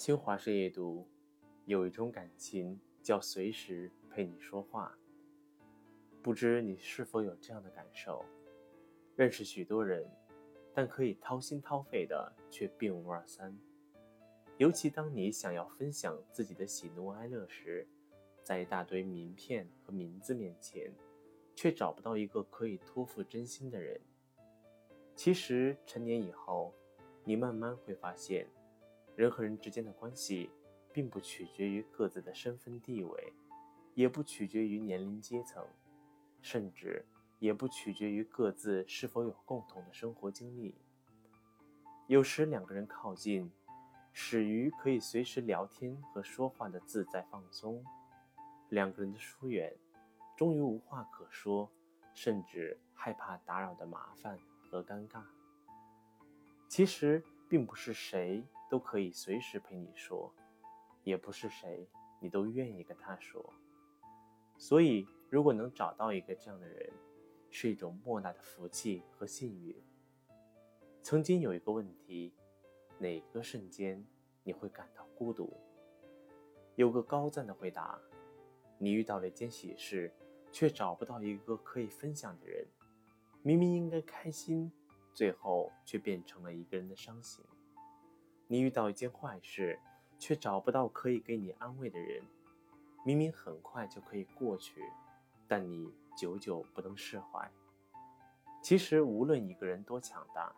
新华社阅读，有一种感情叫随时陪你说话。不知你是否有这样的感受？认识许多人，但可以掏心掏肺的却并无二三。尤其当你想要分享自己的喜怒哀乐时，在一大堆名片和名字面前，却找不到一个可以托付真心的人。其实成年以后，你慢慢会发现。人和人之间的关系，并不取决于各自的身份地位，也不取决于年龄阶层，甚至也不取决于各自是否有共同的生活经历。有时两个人靠近，始于可以随时聊天和说话的自在放松；两个人的疏远，终于无话可说，甚至害怕打扰的麻烦和尴尬。其实并不是谁。都可以随时陪你说，也不是谁你都愿意跟他说。所以，如果能找到一个这样的人，是一种莫大的福气和幸运。曾经有一个问题：哪个瞬间你会感到孤独？有个高赞的回答：你遇到了一件喜事，却找不到一个可以分享的人。明明应该开心，最后却变成了一个人的伤心。你遇到一件坏事，却找不到可以给你安慰的人。明明很快就可以过去，但你久久不能释怀。其实，无论一个人多强大，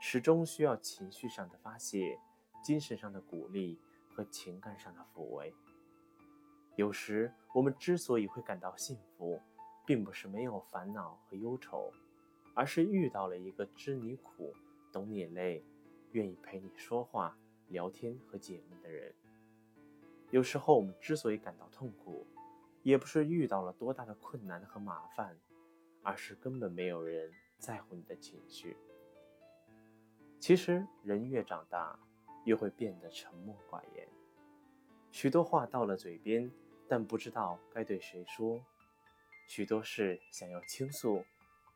始终需要情绪上的发泄、精神上的鼓励和情感上的抚慰。有时，我们之所以会感到幸福，并不是没有烦恼和忧愁，而是遇到了一个知你苦、懂你累。愿意陪你说话、聊天和解闷的人。有时候我们之所以感到痛苦，也不是遇到了多大的困难和麻烦，而是根本没有人在乎你的情绪。其实人越长大，越会变得沉默寡言，许多话到了嘴边，但不知道该对谁说；许多事想要倾诉，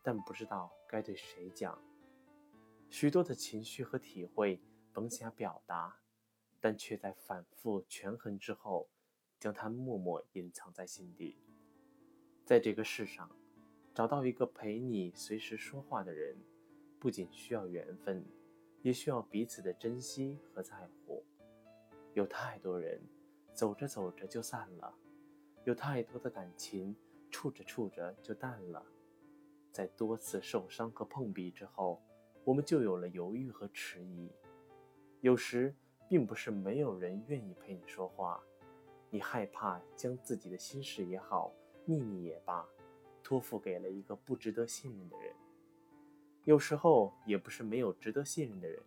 但不知道该对谁讲。许多的情绪和体会甭想表达，但却在反复权衡之后，将它默默隐藏在心底。在这个世上，找到一个陪你随时说话的人，不仅需要缘分，也需要彼此的珍惜和在乎。有太多人走着走着就散了，有太多的感情处着处着就淡了。在多次受伤和碰壁之后。我们就有了犹豫和迟疑。有时，并不是没有人愿意陪你说话，你害怕将自己的心事也好，秘密也罢，托付给了一个不值得信任的人。有时候，也不是没有值得信任的人，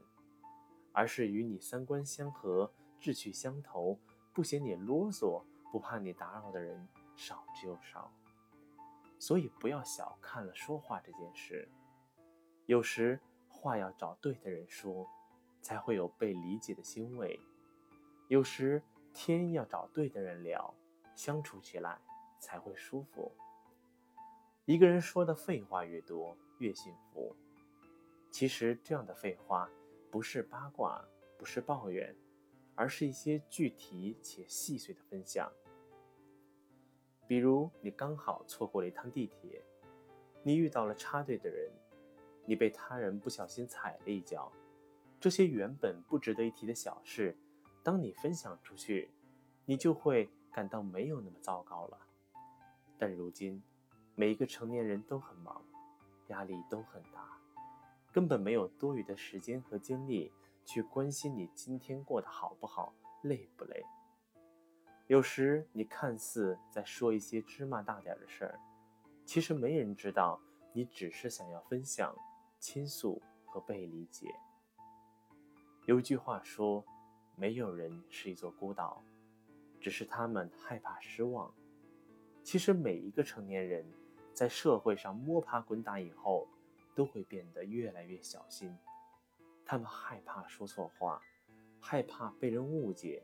而是与你三观相合、志趣相投、不嫌你啰嗦、不怕你打扰的人少之又少。所以，不要小看了说话这件事。有时。话要找对的人说，才会有被理解的欣慰；有时天要找对的人聊，相处起来才会舒服。一个人说的废话越多，越幸福。其实这样的废话，不是八卦，不是抱怨，而是一些具体且细碎的分享。比如，你刚好错过了一趟地铁，你遇到了插队的人。你被他人不小心踩了一脚，这些原本不值得一提的小事，当你分享出去，你就会感到没有那么糟糕了。但如今，每一个成年人都很忙，压力都很大，根本没有多余的时间和精力去关心你今天过得好不好、累不累。有时你看似在说一些芝麻大点的事儿，其实没人知道你只是想要分享。倾诉和被理解。有一句话说：“没有人是一座孤岛，只是他们害怕失望。”其实，每一个成年人在社会上摸爬滚打以后，都会变得越来越小心。他们害怕说错话，害怕被人误解，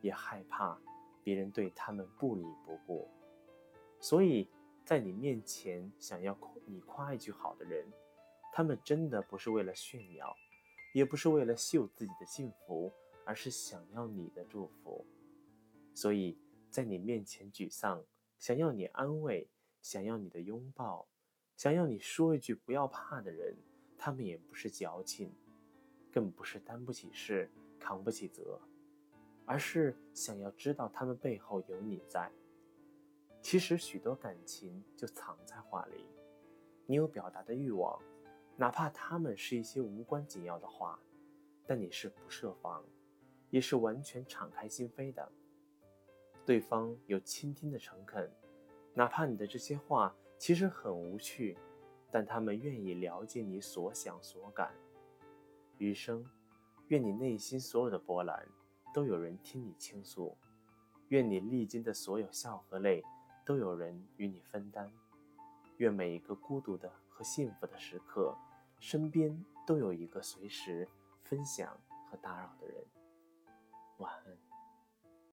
也害怕别人对他们不理不顾。所以在你面前想要你夸一句好的人。他们真的不是为了炫耀，也不是为了秀自己的幸福，而是想要你的祝福。所以在你面前沮丧，想要你安慰，想要你的拥抱，想要你说一句“不要怕”的人，他们也不是矫情，更不是担不起事、扛不起责，而是想要知道他们背后有你在。其实许多感情就藏在话里，你有表达的欲望，哪怕他们是一些无关紧要的话，但你是不设防，也是完全敞开心扉的。对方有倾听的诚恳，哪怕你的这些话其实很无趣，但他们愿意了解你所想所感。余生，愿你内心所有的波澜都有人听你倾诉，愿你历经的所有笑和泪。都有人与你分担，愿每一个孤独的和幸福的时刻，身边都有一个随时分享和打扰的人。晚安。